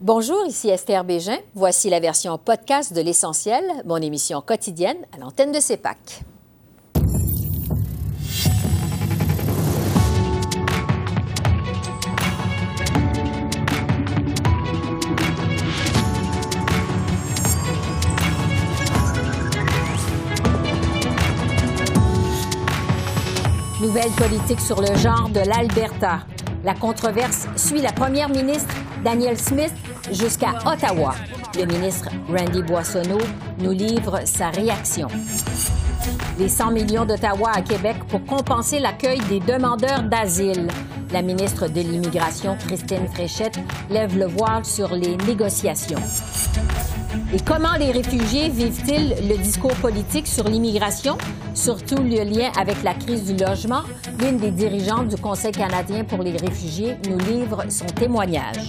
Bonjour, ici Esther Bégin. Voici la version podcast de L'Essentiel, mon émission quotidienne à l'antenne de CEPAC. Nouvelle politique sur le genre de l'Alberta. La controverse suit la première ministre Danielle Smith jusqu'à Ottawa. Le ministre Randy Boissonneau nous livre sa réaction. Les 100 millions d'Ottawa à Québec pour compenser l'accueil des demandeurs d'asile. La ministre de l'Immigration, Christine Fréchette, lève le voile sur les négociations. Et comment les réfugiés vivent-ils le discours politique sur l'immigration, surtout le lien avec la crise du logement? L'une des dirigeantes du Conseil canadien pour les réfugiés nous livre son témoignage.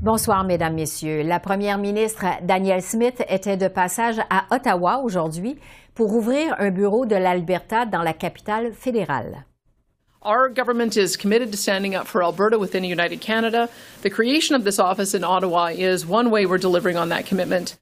Bonsoir, Mesdames, Messieurs. La première ministre Danielle Smith était de passage à Ottawa aujourd'hui pour ouvrir un bureau de l'Alberta dans la capitale fédérale. Our government is committed to standing up for Alberta within United Canada. The creation of this office in Ottawa is one way we're delivering on that commitment.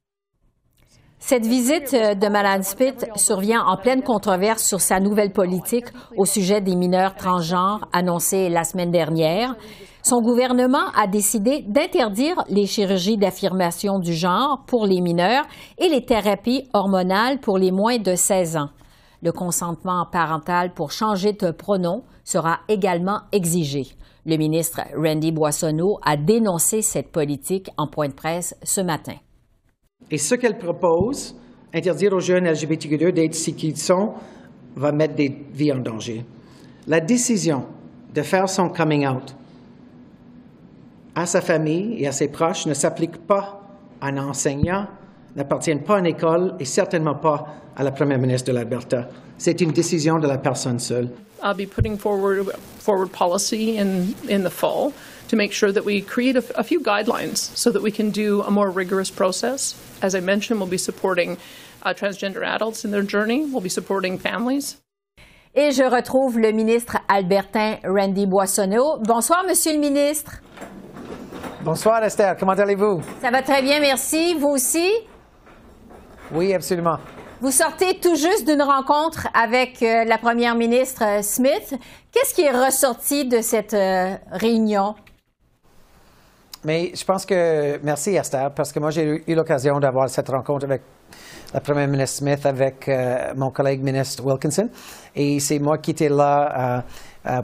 Cette visite de Mme Smith survient en pleine controverse sur sa nouvelle politique au sujet des mineurs transgenres annoncée la semaine dernière. Son gouvernement a décidé d'interdire les chirurgies d'affirmation du genre pour les mineurs et les thérapies hormonales pour les moins de 16 ans. Le consentement parental pour changer de pronom sera également exigé. Le ministre Randy Boissonneau a dénoncé cette politique en point de presse ce matin. Et ce qu'elle propose, interdire aux jeunes LGBTQ2 d'être ce qu'ils sont, va mettre des vies en danger. La décision de faire son coming out à sa famille et à ses proches ne s'applique pas à un enseignant, n'appartient pas à une école et certainement pas à la première ministre de l'Alberta. C'est une décision de la personne seule. I'll be putting forward forward policy in in the fall to make sure that we create a, a few guidelines so that we can do a more rigorous process. As I mentioned, we'll be supporting uh, transgender adults in their journey. We'll be supporting families. Et je retrouve le ministre albertain Randy Boissonneau. Bonsoir, Monsieur le ministre. Bonsoir Esther, comment allez-vous? Ça va très bien, merci. Vous aussi? Oui, absolument. Vous sortez tout juste d'une rencontre avec euh, la première ministre euh, Smith. Qu'est-ce qui est ressorti de cette euh, réunion? Mais je pense que, merci Esther, parce que moi j'ai eu l'occasion d'avoir cette rencontre avec la première ministre Smith, avec mon collègue ministre Wilkinson. Et c'est moi qui étais là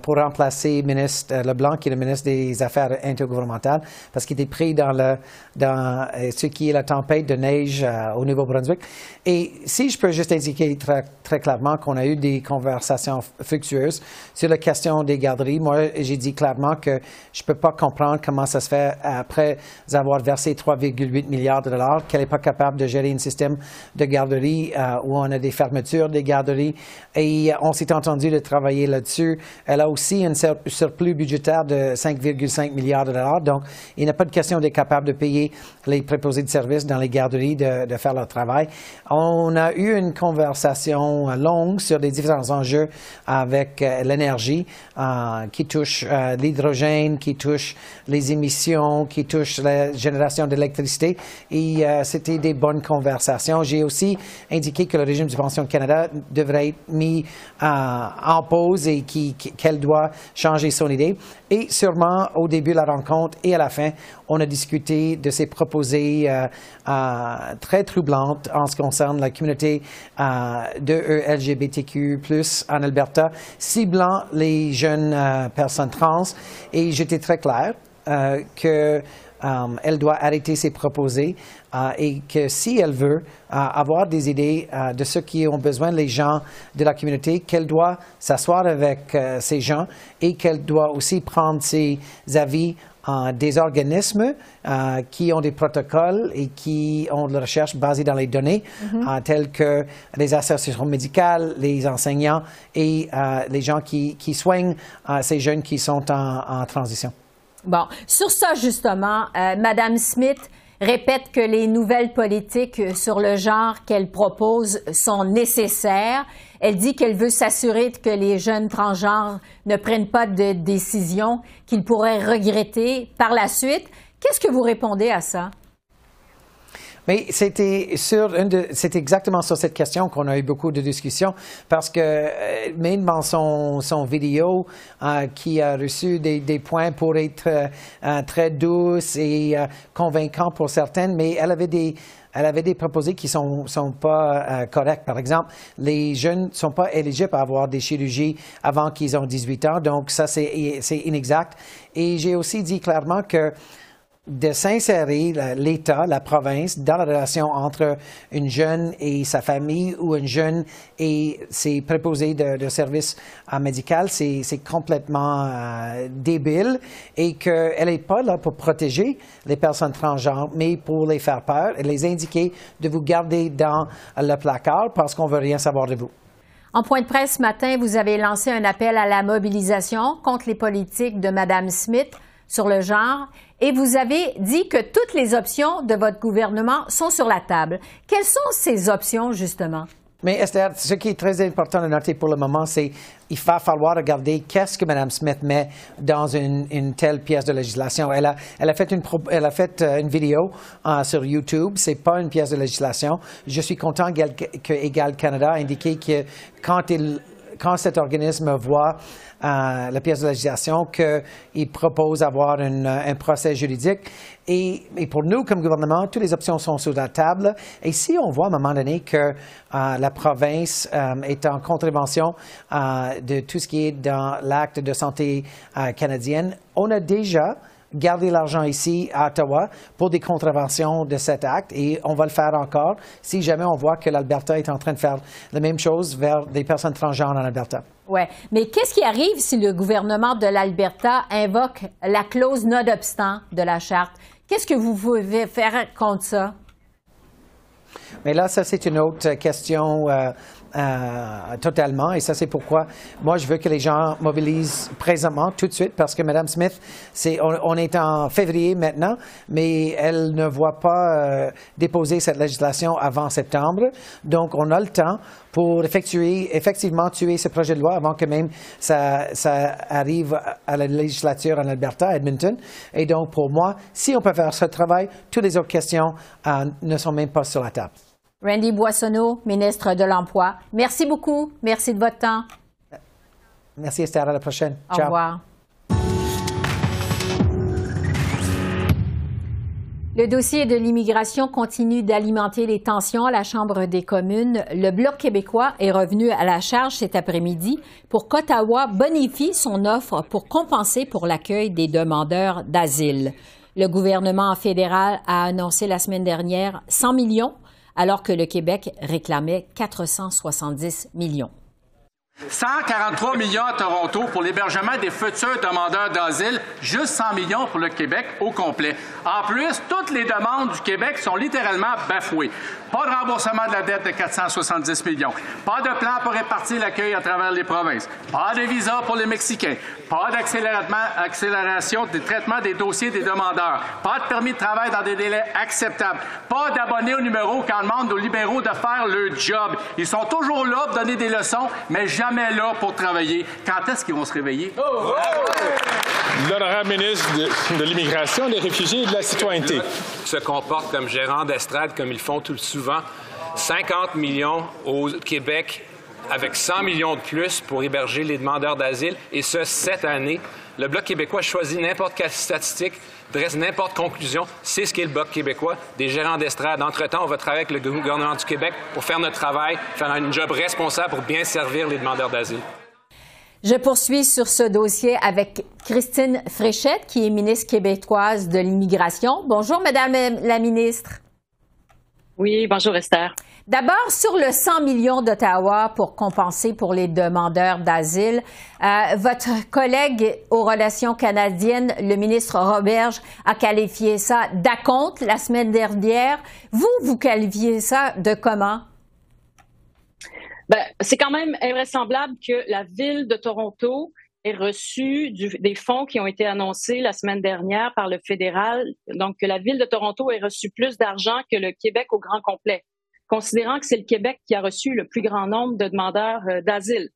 pour remplacer le ministre euh, Leblanc, qui est le ministre des Affaires intergouvernementales, parce qu'il était pris dans, le, dans euh, ce qui est la tempête de neige au Nouveau-Brunswick. Et si je peux juste indiquer très, très clairement qu'on a eu des conversations fructueuses sur la question des garderies, moi, j'ai dit clairement que je ne peux pas comprendre comment ça se fait après avoir versé 3,8 milliards de dollars, qu'elle n'est pas capable de gérer un système de garderie où on a des fermetures des garderies. Et on s'est entendu de travailler là-dessus elle a aussi un surplus budgétaire de 5,5 milliards de dollars. Donc, il n'est pas de question d'être capable de payer les préposés de services dans les garderies de, faire leur travail. On a eu une conversation longue sur les différents enjeux avec euh, l'énergie euh, qui touche euh, l'hydrogène, qui touche les émissions, qui touche la génération d'électricité. Et c'était des bonnes conversations. J'ai aussi indiqué que le régime du pension Canada devrait être mis en pause et qui qu'elle doit changer son idée. Et sûrement, au début de la rencontre et à la fin, on a discuté de ces proposées euh, euh, très troublantes en ce qui concerne la communauté euh, de LGBTQ+, en Alberta, ciblant les jeunes personnes trans. Et j'étais très clair que euh, elle doit arrêter ses proposés euh, et que si elle veut euh, avoir des idées de ce qui ont besoin les gens de la communauté, qu'elle doit s'asseoir avec ces gens et qu'elle doit aussi prendre ses avis des organismes qui ont des protocoles et qui ont de la recherche basée dans les données, mm-hmm. telles que les associations médicales, les enseignants et les gens qui, soignent ces jeunes qui sont en transition. Bon, sur ça justement, euh, Madame Smith, répète que les nouvelles politiques sur le genre qu'elle propose sont nécessaires. Elle dit qu'elle veut s'assurer que les jeunes transgenres ne prennent pas de décisions qu'ils pourraient regretter par la suite. Qu'est-ce que vous répondez à ça? Mais c'était sur c'est exactement sur cette question qu'on a eu beaucoup de discussions parce que euh, même dans son, son vidéo euh, qui a reçu des, des, points pour être euh, très douce et convaincant pour certaines, mais elle avait des elle avait des proposés qui sont sont pas corrects. Par exemple, les jeunes sont pas éligibles à avoir des chirurgies avant qu'ils ont 18 ans, donc ça c'est inexact. Et j'ai aussi dit clairement que de s'insérer l'État, la province, dans la relation entre une jeune et sa famille ou une jeune et ses préposés de, de services euh, médical, c'est complètement euh, débile et qu'elle n'est pas là pour protéger les personnes transgenres, mais pour les faire peur et les indiquer de vous garder dans le placard parce qu'on veut rien savoir de vous. En point de presse ce matin, vous avez lancé un appel à la mobilisation contre les politiques de Mme Smith sur le genre et vous avez dit que toutes les options de votre gouvernement sont sur la table. Quelles sont ces options, justement? Mais Esther, ce qui est très important de noter pour le moment, c'est qu'il va falloir regarder qu'est-ce que Mme Smith met dans une, telle pièce de législation. Elle a, fait une, euh, vidéo uh, sur YouTube. C'est pas une pièce de législation. Je suis content que Égal Canada a indiqué que il quand cet organisme voit euh, la pièce de législation qu'il propose d'avoir un procès juridique. Et, pour nous, comme gouvernement, toutes les options sont sur la table. Et si on voit à un moment donné que euh, la province euh, est en contravention de tout ce qui est dans l'acte de santé canadienne, on a déjà garder l'argent ici à Ottawa pour des contraventions de cet acte et on va le faire encore si jamais on voit que l'Alberta est en train de faire la même chose vers des personnes transgenres en Alberta. Oui, mais qu'est-ce qui arrive si le gouvernement de l'Alberta invoque la clause non-obstant de la charte? Qu'est-ce que vous pouvez faire contre ça? Mais là, ça, c'est une autre question euh, euh, totalement. Et ça, c'est pourquoi moi, je veux que les gens mobilisent présentement, tout de suite, parce que Mme Smith, c'est, on, est en février maintenant, mais elle ne voit pas euh, déposer cette législation avant septembre. Donc, on a le temps pour effectuer, effectivement tuer ce projet de loi avant que même ça, ça arrive à la législature en Alberta, Edmonton. Et donc, pour moi, si on peut faire ce travail, toutes les autres questions euh, ne sont même pas sur la table. Randy Boissonneau, ministre de l'Emploi. Merci beaucoup. Merci de votre temps. Merci Esther. À la prochaine. Au revoir. Le dossier de l'immigration continue d'alimenter les tensions à la Chambre des communes. Le Bloc québécois est revenu à la charge cet après-midi pour qu'Ottawa bonifie son offre pour compenser pour l'accueil des demandeurs d'asile. Le gouvernement fédéral a annoncé la semaine dernière 100 millions alors que le Québec réclamait 470 millions. 143 millions à Toronto pour l'hébergement des futurs demandeurs d'asile, juste 100 millions pour le Québec au complet. En plus, toutes les demandes du Québec sont littéralement bafouées. Pas de remboursement de la dette de 470 millions. Pas de plan pour répartir l'accueil à travers les provinces. Pas de visa pour les Mexicains. Pas d'accélération des traitements des dossiers des demandeurs. Pas de permis de travail dans des délais acceptables. Pas d'abonnés au numéro quand demande aux libéraux de faire le job. Ils sont toujours là pour donner des leçons, mais jamais là pour travailler. Quand est-ce qu'ils vont se réveiller? L'honorable ministre de, de l'Immigration, des Réfugiés et de la Citoyenneté. Se comportent comme gérants d'estrade, comme ils font tout le souvent 50 millions au Québec avec 100 millions de plus pour héberger les demandeurs d'asile, et ce, cette année. Le Bloc québécois choisit n'importe quelle statistique, dresse n'importe conclusion. C'est ce qu'est le Bloc québécois, des gérants d'estrade. Entre-temps, on va travailler avec le gouvernement du Québec pour faire notre travail, faire un job responsable pour bien servir les demandeurs d'asile. Je poursuis sur ce dossier avec Christine Fréchette, qui est ministre québécoise de l'Immigration. Bonjour, Madame la ministre. Oui, bonjour Esther. D'abord, sur le 100 millions d'Ottawa pour compenser pour les demandeurs d'asile, euh, votre collègue aux relations canadiennes, le ministre Roberge, a qualifié ça d'acompte la semaine dernière. Vous, vous qualifiez ça de comment? Ben, c'est quand même invraisemblable que la ville de Toronto reçu des fonds qui ont été annoncés la semaine dernière par le fédéral. Donc, que la ville de Toronto ait reçu plus d'argent que le Québec au grand complet, considérant que c'est le Québec qui a reçu le plus grand nombre de demandeurs euh, d'asile.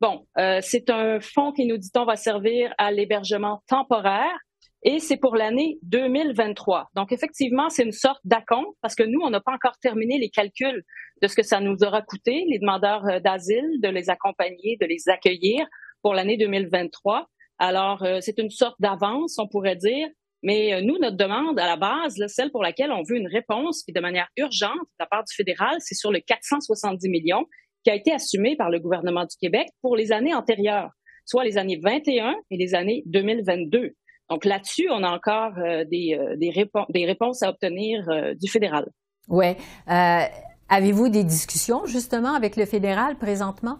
Bon, euh, c'est un fonds qui, nous dit-on, va servir à l'hébergement temporaire et c'est pour l'année 2023. Donc, effectivement, c'est une sorte d'acompte parce que nous, on n'a pas encore terminé les calculs de ce que ça nous aura coûté, les demandeurs euh, d'asile, de les accompagner, de les accueillir pour l'année 2023. Alors, euh, c'est une sorte d'avance, on pourrait dire. Mais euh, nous, notre demande à la base, celle pour laquelle on veut une réponse, puis de manière urgente de la part du fédéral, c'est sur le 470 millions qui a été assumé par le gouvernement du Québec pour les années antérieures, soit les années 21 et les années 2022. Donc là-dessus, on a encore euh, des, des, des, réponses à obtenir du fédéral. Oui. Avez-vous des discussions justement avec le fédéral présentement?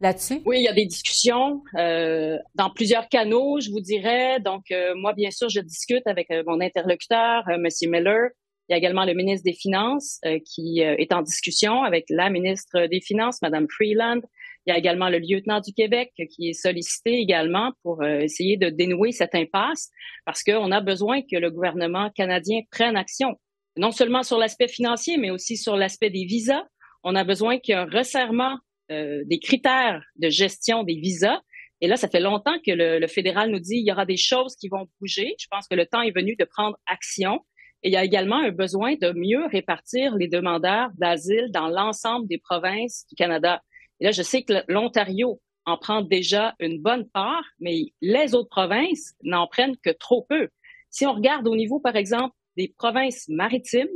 Là-dessus? Oui, il y a des discussions euh, dans plusieurs canaux, je vous dirais. Donc, euh, moi, bien sûr, je discute avec euh, mon interlocuteur, M. Miller. Il y a également le ministre des Finances qui est en discussion avec la ministre des Finances, Mme Freeland. Il y a également le lieutenant du Québec qui est sollicité également pour essayer de dénouer cette impasse parce qu'on a besoin que le gouvernement canadien prenne action, non seulement sur l'aspect financier, mais aussi sur l'aspect des visas. On a besoin qu'il y ait un resserrement euh, des critères de gestion des visas. Et là, ça fait longtemps que le, fédéral nous dit il y aura des choses qui vont bouger. Je pense que le temps est venu de prendre action. Et il y a également un besoin de mieux répartir les demandeurs d'asile dans l'ensemble des provinces du Canada. Et là, je sais que l'Ontario en prend déjà une bonne part, mais les autres provinces n'en prennent que trop peu. Si on regarde au niveau, par exemple, des provinces maritimes,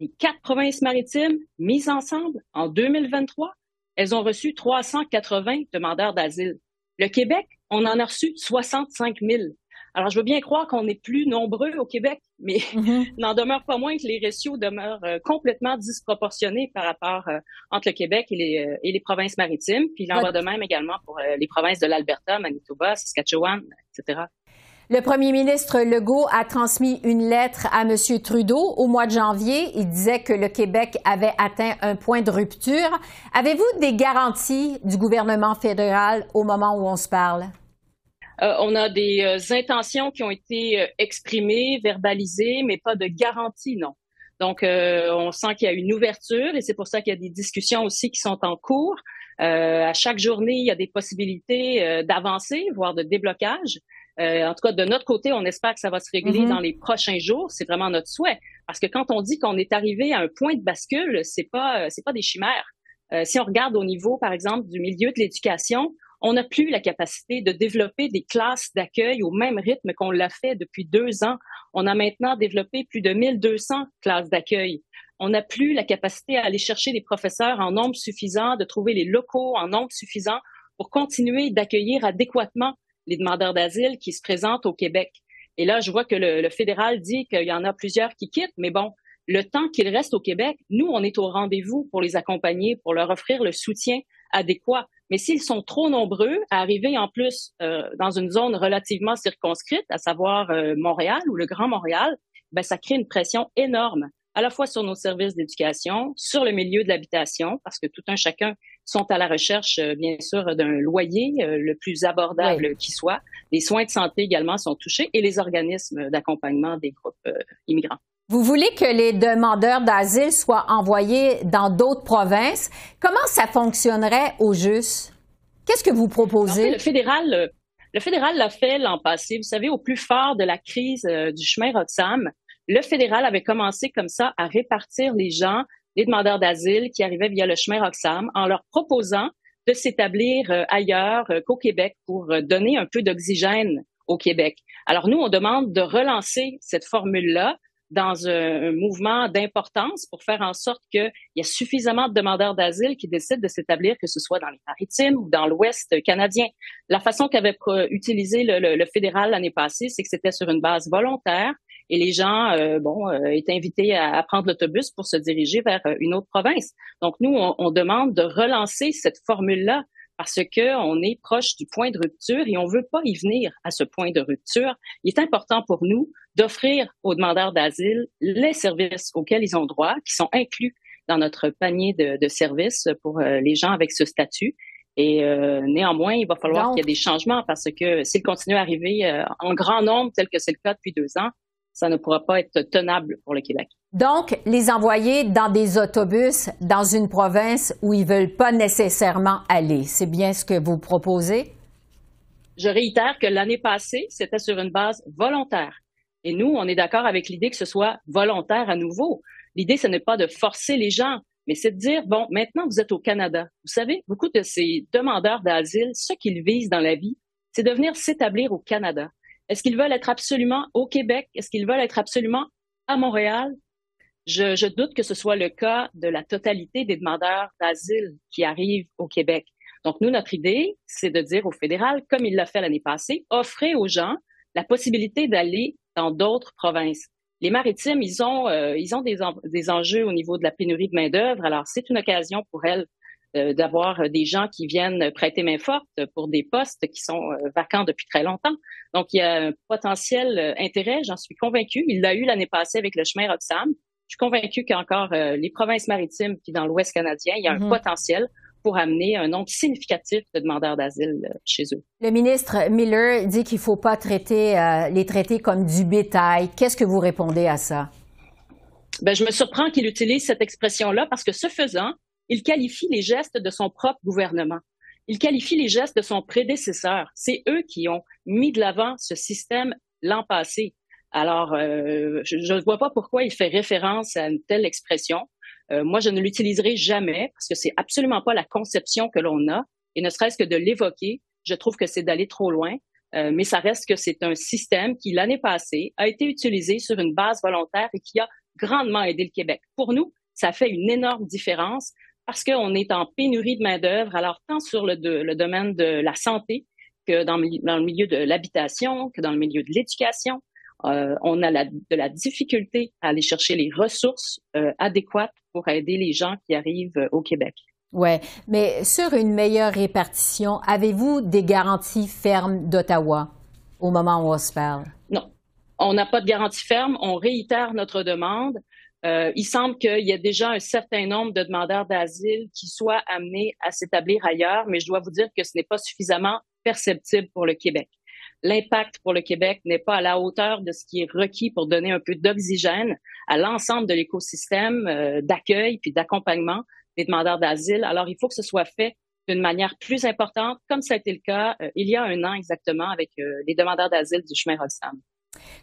les quatre provinces maritimes mises ensemble en 2023, elles ont reçu 380 demandeurs d'asile. Le Québec, on en a reçu 65 000. Alors, je veux bien croire qu'on est plus nombreux au Québec, mais mm-hmm. n'en demeure pas moins que les ratios demeurent euh, complètement disproportionnés par rapport euh, entre le Québec et les, euh, et les provinces maritimes. Puis il en va de même également pour les provinces de l'Alberta, Manitoba, Saskatchewan, etc. Le premier ministre Legault a transmis une lettre à M. Trudeau au mois de janvier. Il disait que le Québec avait atteint un point de rupture. Avez-vous des garanties du gouvernement fédéral au moment où on se parle? Euh, on a des euh, intentions qui ont été euh, exprimées, verbalisées, mais pas de garanties, non. Donc, on sent qu'il y a une ouverture et c'est pour ça qu'il y a des discussions aussi qui sont en cours. à chaque journée, il y a des possibilités d'avancer, voire de déblocage. Euh, en tout cas, de notre côté, on espère que ça va se régler mm-hmm. dans les prochains jours. C'est vraiment notre souhait. Parce que quand on dit qu'on est arrivé à un point de bascule, c'est pas, euh, c'est pas des chimères. Euh, si on regarde au niveau, par exemple, du milieu de l'éducation, on n'a plus la capacité de développer des classes d'accueil au même rythme qu'on l'a fait depuis deux ans. On a maintenant développé plus de 1200 classes d'accueil. On n'a plus la capacité à aller chercher des professeurs en nombre suffisant, de trouver les locaux en nombre suffisant pour continuer d'accueillir adéquatement les demandeurs d'asile qui se présentent au Québec. Et là, je vois que le, fédéral dit qu'il y en a plusieurs qui quittent, mais bon, le temps qu'ils restent au Québec, nous, on est au rendez-vous pour les accompagner, pour leur offrir le soutien adéquat. Mais s'ils sont trop nombreux à arriver en plus euh, dans une zone relativement circonscrite, à savoir euh, Montréal ou le Grand Montréal, ben ça crée une pression énorme à la fois sur nos services d'éducation, sur le milieu de l'habitation, parce que tout un chacun sont à la recherche, euh, bien sûr, d'un loyer euh, le plus abordable qui soit. Les soins de santé également sont touchés et les organismes d'accompagnement des groupes euh, immigrants. Vous voulez que les demandeurs d'asile soient envoyés dans d'autres provinces. Comment ça fonctionnerait au juste? Qu'est-ce que vous proposez? le fédéral, le fédéral l'a fait l'an passé. Vous savez, au plus fort de la crise du chemin Roxham, le fédéral avait commencé comme ça à répartir les gens les demandeurs d'asile qui arrivaient via le chemin Roxham en leur proposant de s'établir euh, ailleurs euh, qu'au Québec pour euh, donner un peu d'oxygène au Québec. Alors nous, on demande de relancer cette formule-là dans un, mouvement d'importance pour faire en sorte qu'il y ait suffisamment de demandeurs d'asile qui décident de s'établir, que ce soit dans les maritimes ou dans l'Ouest canadien. La façon qu'avait utilisé le, le fédéral l'année passée, c'est que c'était sur une base volontaire et les gens, euh, bon, euh, étaient invités à, prendre l'autobus pour se diriger vers euh, une autre province. Donc nous, on, demande de relancer cette formule-là parce que on est proche du point de rupture et on veut pas y venir à ce point de rupture. Il est important pour nous d'offrir aux demandeurs d'asile les services auxquels ils ont droit, qui sont inclus dans notre panier de, de services pour les gens avec ce statut. Et euh, néanmoins, il va falloir qu'il y ait des changements parce que s'il continue à arriver euh, en grand nombre, tel que c'est le cas depuis deux ans, ça ne pourra pas être tenable pour le Québec. Donc, les envoyer dans des autobus dans une province où ils veulent pas nécessairement aller, c'est bien ce que vous proposez? Je réitère que l'année passée, c'était sur une base volontaire. Et nous, on est d'accord avec l'idée que ce soit volontaire à nouveau. L'idée, ce n'est pas de forcer les gens, mais c'est de dire, bon, maintenant vous êtes au Canada. Vous savez, beaucoup de ces demandeurs d'asile, ce qu'ils visent dans la vie, c'est de venir s'établir au Canada. Est-ce qu'ils veulent être absolument au Québec? Est-ce qu'ils veulent être absolument à Montréal? Je, doute que ce soit le cas de la totalité des demandeurs d'asile qui arrivent au Québec. Donc, nous, notre idée, c'est de dire au fédéral, comme il l'a fait l'année passée, offrez aux gens la possibilité d'aller dans d'autres provinces les maritimes, ils ont, euh, ils ont des, des, enjeux au niveau de la pénurie de main-d'œuvre. Alors, c'est une occasion pour elles d'avoir des gens qui viennent prêter main forte pour des postes qui sont euh, vacants depuis très longtemps. Donc, il y a un potentiel intérêt, j'en suis convaincue. Il l'a eu l'année passée avec le chemin Roxham. Je suis convaincue qu'encore les provinces maritimes puis dans l'Ouest canadien, il y a un mm-hmm. potentiel pour amener un nombre significatif de demandeurs d'asile euh, chez eux. Le ministre Miller dit qu'il ne faut pas traiter euh, les traités comme du bétail. Qu'est-ce que vous répondez à ça? Ben, je me surprends qu'il utilise cette expression-là parce que ce faisant, il qualifie les gestes de son propre gouvernement. Il qualifie les gestes de son prédécesseur. C'est eux qui ont mis de l'avant ce système l'an passé. Alors, euh, je ne vois pas pourquoi il fait référence à une telle expression. Euh, moi, je ne l'utiliserai jamais parce que c'est absolument pas la conception que l'on a. Et ne serait-ce que de l'évoquer, je trouve que c'est d'aller trop loin. Euh, mais ça reste que c'est un système qui, l'année passée, a été utilisé sur une base volontaire et qui a grandement aidé le Québec. Pour nous, ça fait une énorme différence parce qu'on est en pénurie de main-d'œuvre, alors tant sur le, le, domaine de la santé que dans, dans le milieu de l'habitation, que dans le milieu de l'éducation. Euh, on a la, de la difficulté à aller chercher les ressources euh, adéquates pour aider les gens qui arrivent euh, au Québec. Ouais, mais sur une meilleure répartition, avez-vous des garanties fermes d'Ottawa au moment où on se parle? Non, on n'a pas de garantie ferme. On réitère notre demande. Euh, il semble qu'il y ait déjà un certain nombre de demandeurs d'asile qui soient amenés à s'établir ailleurs, mais je dois vous dire que ce n'est pas suffisamment perceptible pour le Québec l'impact pour le Québec n'est pas à la hauteur de ce qui est requis pour donner un peu d'oxygène à l'ensemble de l'écosystème euh, d'accueil puis d'accompagnement des demandeurs d'asile. Alors, il faut que ce soit fait d'une manière plus importante, comme ça a été le cas euh, il y a un an exactement avec les demandeurs d'asile du chemin Roxham.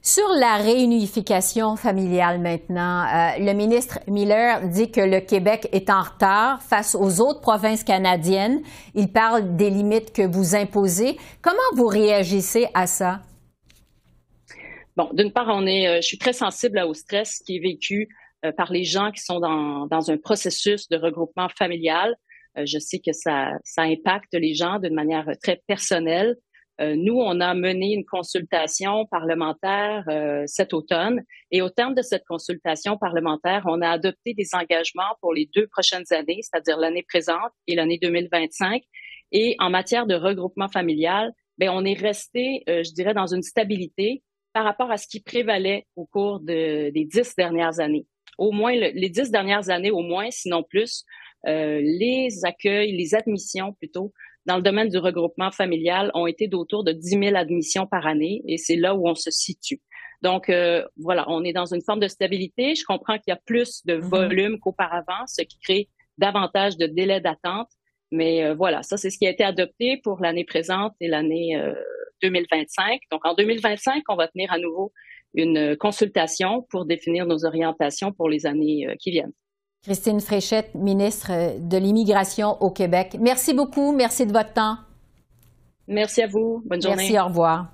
Sur la réunification familiale maintenant, euh, le ministre Miller dit que le Québec est en retard face aux autres provinces canadiennes. Il parle des limites que vous imposez. Comment vous réagissez à ça? Bon, d'une part, on est, euh, je suis très sensible au stress qui est vécu euh, par les gens qui sont dans, dans un processus de regroupement familial. je sais que ça, ça impacte les gens d'une manière très personnelle. Euh, nous, on a mené une consultation parlementaire euh, cet automne et au terme de cette consultation parlementaire, on a adopté des engagements pour les deux prochaines années, c'est-à-dire l'année présente et l'année 2025. Et en matière de regroupement familial, ben on est resté, euh, je dirais, dans une stabilité par rapport à ce qui prévalait au cours de, des dix dernières années. Au moins, les dix dernières années, au moins, sinon plus, les accueils, les admissions plutôt, dans le domaine du regroupement familial ont été d'autour de 10 000 admissions par année et c'est là où on se situe. Donc euh, voilà, on est dans une forme de stabilité. Je comprends qu'il y a plus de mm-hmm. volume qu'auparavant, ce qui crée davantage de délais d'attente. Mais euh, voilà, ça c'est ce qui a été adopté pour l'année présente et l'année 2025. Euh, Donc en 2025, on va tenir à nouveau une consultation pour définir nos orientations pour les années qui viennent. Christine Fréchette, ministre de l'Immigration au Québec. Merci beaucoup. Merci de votre temps. Merci à vous. Bonne journée. Merci, au revoir.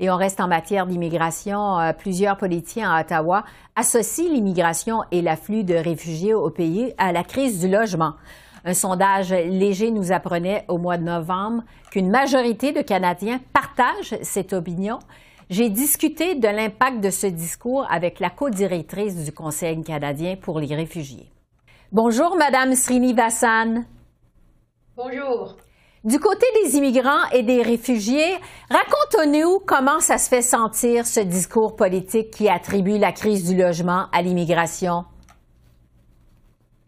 Et on reste en matière d'immigration. Euh, plusieurs politiciens à Ottawa associent l'immigration et l'afflux de réfugiés au pays à la crise du logement. Un sondage léger nous apprenait au mois de novembre qu'une majorité de Canadiens partagent cette opinion j'ai discuté de l'impact de ce discours avec la co-directrice du Conseil canadien pour les réfugiés. Bonjour, Madame Srinivasan. Bonjour. Du côté des immigrants et des réfugiés, raconte-nous comment ça se fait sentir ce discours politique qui attribue la crise du logement à l'immigration.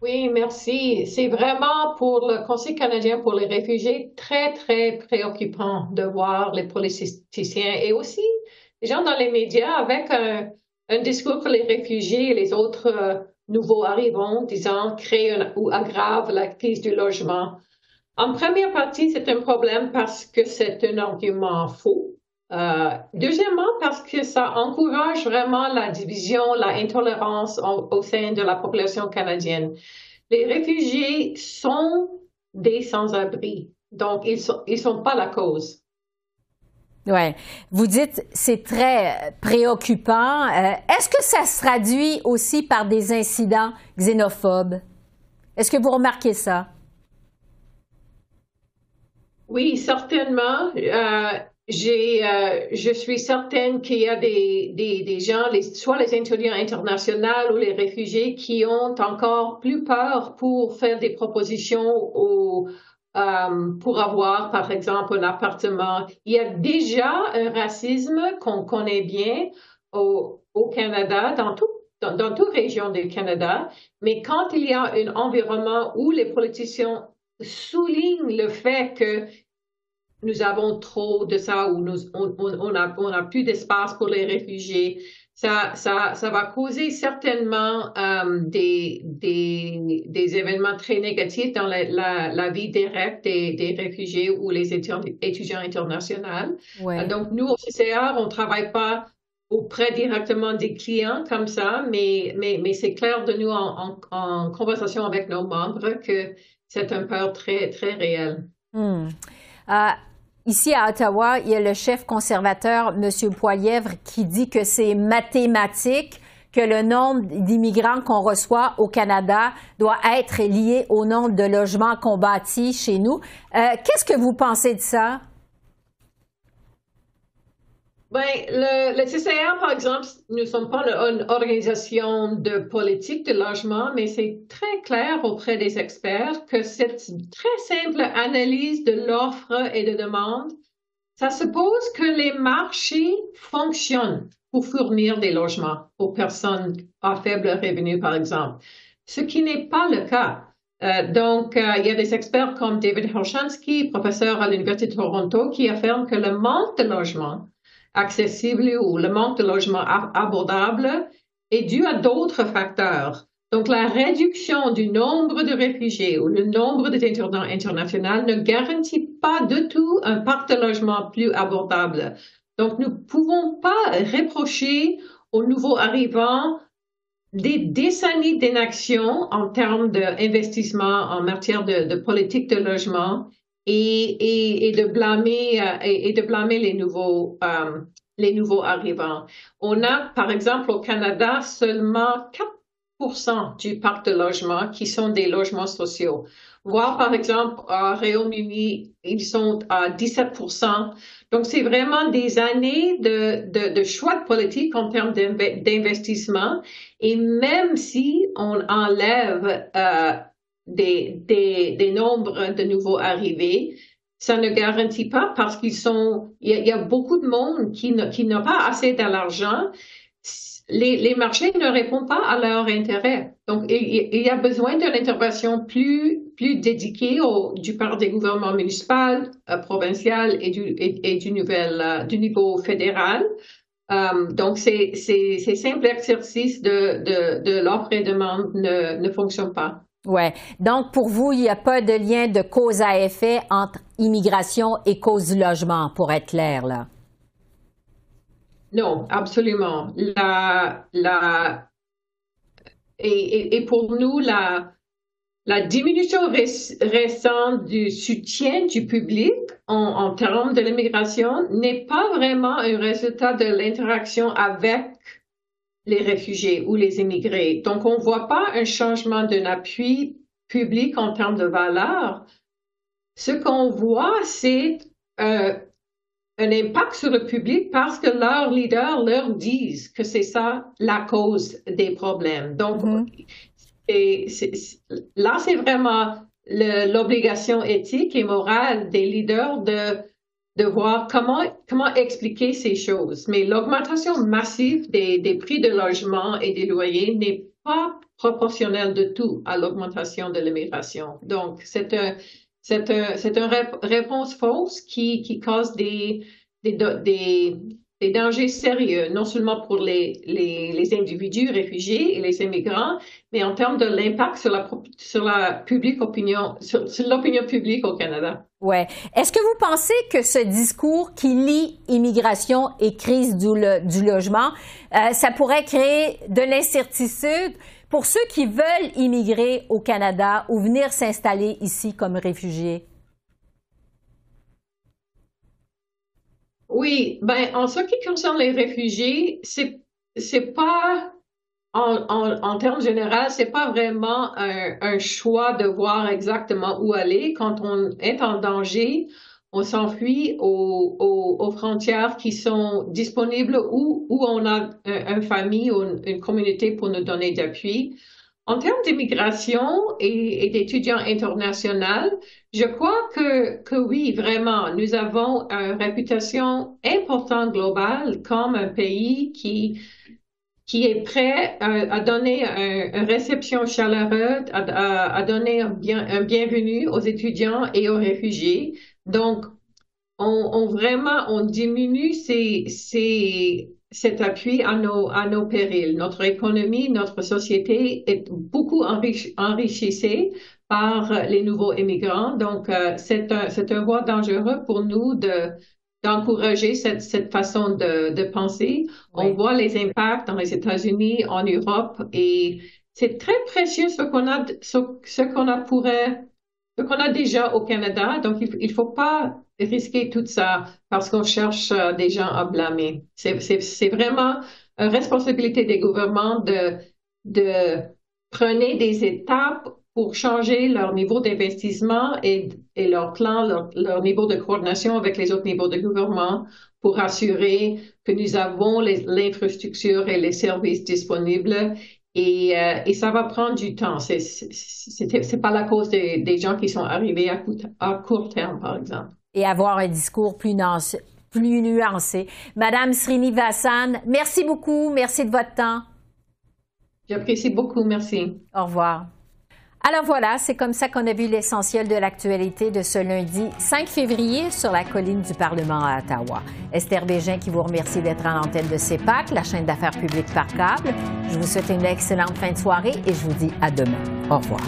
Oui, merci. C'est vraiment pour le Conseil canadien pour les réfugiés très, très préoccupant de voir les politiciens et aussi les gens dans les médias avec un, discours que les réfugiés et les autres euh, nouveaux arrivants, disant, créent ou aggravent la crise du logement. En première partie, c'est un problème parce que c'est un argument faux. Euh, deuxièmement, parce que ça encourage vraiment la division, la intolérance au sein de la population canadienne. Les réfugiés sont des sans-abri, donc ils ne sont, ils sont pas la cause. Ouais. Vous dites c'est très préoccupant. Euh, est-ce que ça se traduit aussi par des incidents xénophobes? Est-ce que vous remarquez ça? Oui, certainement. Euh, j'ai, euh, je suis certaine qu'il y a des, des, gens, soit les étudiants internationaux ou les réfugiés, qui ont encore plus peur pour faire des propositions au, euh, pour avoir, par exemple, un appartement. Il y a déjà un racisme qu'on connaît bien au, au Canada, dans tout dans, dans toute région du Canada, mais quand il y a un environnement où les politiciens soulignent le fait que nous avons trop de ça ou nous, on, on, a, on a plus d'espace pour les réfugiés. Ça, ça, ça va causer certainement euh, des, des, des, événements très négatifs dans la, la, la vie directe des, des, réfugiés ou les étudiants internationaux. Ouais. donc, nous, au CCR, on ne travaille pas auprès directement des clients comme ça, mais, mais, mais c'est clair de nous en, en, en, conversation avec nos membres que c'est un peur très, très réel. Euh, Ici à Ottawa, il y a le chef conservateur, M. Poilièvre, qui dit que c'est mathématique que le nombre d'immigrants qu'on reçoit au Canada doit être lié au nombre de logements qu'on bâtit chez nous. Euh, Qu'est-ce que vous pensez de ça? Ben, le, CCR, par exemple, nous ne sommes pas une organisation de politique de logement, mais c'est très clair auprès des experts que cette très simple analyse de l'offre et de demande, ça suppose que les marchés fonctionnent pour fournir des logements aux personnes à faible revenu, par exemple, ce qui n'est pas le cas. Euh, donc, euh, il y a des experts comme David Horshansky, professeur à l'Université de Toronto, qui affirment que le manque de logements accessible ou le manque de logements abordables est dû à d'autres facteurs. Donc, la réduction du nombre de réfugiés ou le nombre d'étudiants internationaux ne garantit pas du tout un parc de logements plus abordable. Donc, nous ne pouvons pas reprocher aux nouveaux arrivants des décennies d'inaction en termes d'investissement en matière de, de politique de logement et, et, de blâmer euh, et, de blâmer les nouveaux euh, les nouveaux arrivants. On a par exemple au Canada seulement 4% du parc de logements qui sont des logements sociaux. Voire par exemple au Royaume-Uni, ils sont à 17%. Donc c'est vraiment des années de, de, de choix de politique en termes d'investissement. Et même si on enlève euh, des, des, des nombres de nouveaux arrivés, ça ne garantit pas parce qu'ils sont, il y, a beaucoup de monde qui n'a qui pas assez d'argent. Les, les, marchés ne répondent pas à leur intérêt. Donc, il, y a besoin d'une intervention plus, plus dédiée au, du part des gouvernements municipaux, euh, provincial et du, et, du, nouvel, euh, du niveau fédéral. Euh, donc, ces, ces simples exercices de, de, de l'offre et demande ne, ne fonctionnent pas. Ouais. Donc, pour vous, il n'y a pas de lien de cause à effet entre immigration et cause du logement, pour être clair, là. Non, absolument. La, la, et, pour nous, la, la diminution récente du soutien du public en, en termes de l'immigration n'est pas vraiment un résultat de l'interaction avec les réfugiés ou les immigrés. Donc, on ne voit pas un changement d'un appui public en termes de valeur. Ce qu'on voit, c'est euh, un impact sur le public parce que leurs leaders leur disent que c'est ça la cause des problèmes. Donc, mm-hmm. et là, c'est vraiment l'obligation éthique et morale des leaders de de voir comment, comment expliquer ces choses. Mais l'augmentation massive des, des prix de logement et des loyers n'est pas proportionnel de tout à l'augmentation de l'immigration. Donc, c'est un, c'est un, c'est une réponse fausse qui, qui cause des, des, des, des dangers sérieux, non seulement pour les, les, les, individus réfugiés et les immigrants, mais en termes de l'impact sur la, sur la publique opinion, sur, l'opinion publique au Canada. Ouais. Est-ce que vous pensez que ce discours qui lie immigration et crise du, du logement, euh, ça pourrait créer de l'incertitude pour ceux qui veulent immigrer au Canada ou venir s'installer ici comme réfugiés? Oui, ben, en ce qui concerne les réfugiés, c'est, c'est pas, en, en, en termes généraux, c'est pas vraiment un, un, choix de voir exactement où aller. Quand on est en danger, on s'enfuit aux, aux, frontières qui sont disponibles ou où on a une famille ou une communauté pour nous donner d'appui. En termes d'immigration et d'étudiants internationaux, je crois que, que oui, vraiment, nous avons une réputation importante globale comme un pays qui, qui est prêt à, à donner une réception chaleureuse, à, à, donner un, bien, un bienvenue aux étudiants et aux réfugiés. Donc, on, on vraiment, on diminue ces, ces, cet appui à nos, à nos périls. Notre économie, notre société est beaucoup enrichi, enrichissée par les nouveaux immigrants. Donc, euh, c'est un, c'est un voie dangereux pour nous de, d'encourager cette, cette façon de, de penser. On voit les impacts dans les États-Unis, en Europe, et c'est très précieux ce qu'on a, ce, ce qu'on a pourrait, qu'on a déjà au Canada. Donc, il, il faut pas risquer tout ça parce qu'on cherche euh, des gens à blâmer. C'est vraiment une responsabilité des gouvernements de, de prendre des étapes pour changer leur niveau d'investissement et, et, leur plan, leur, niveau de coordination avec les autres niveaux de gouvernement pour assurer que nous avons l'infrastructure et les services disponibles. Et, euh, et, ça va prendre du temps. C'est c'est pas la cause des, des, gens qui sont arrivés à, à court terme, par exemple et avoir un discours plus, nuancé. Plus nuancé. Madame Srinivasan, merci beaucoup. Merci de votre temps. J'apprécie beaucoup. Merci. Au revoir. Alors voilà, c'est comme ça qu'on a vu l'essentiel de l'actualité de ce lundi 5 février sur la colline du Parlement à Ottawa. Esther Bégin qui vous remercie d'être en antenne de CEPAC, la chaîne d'affaires publiques par câble. Je vous souhaite une excellente fin de soirée et je vous dis à demain. Au revoir.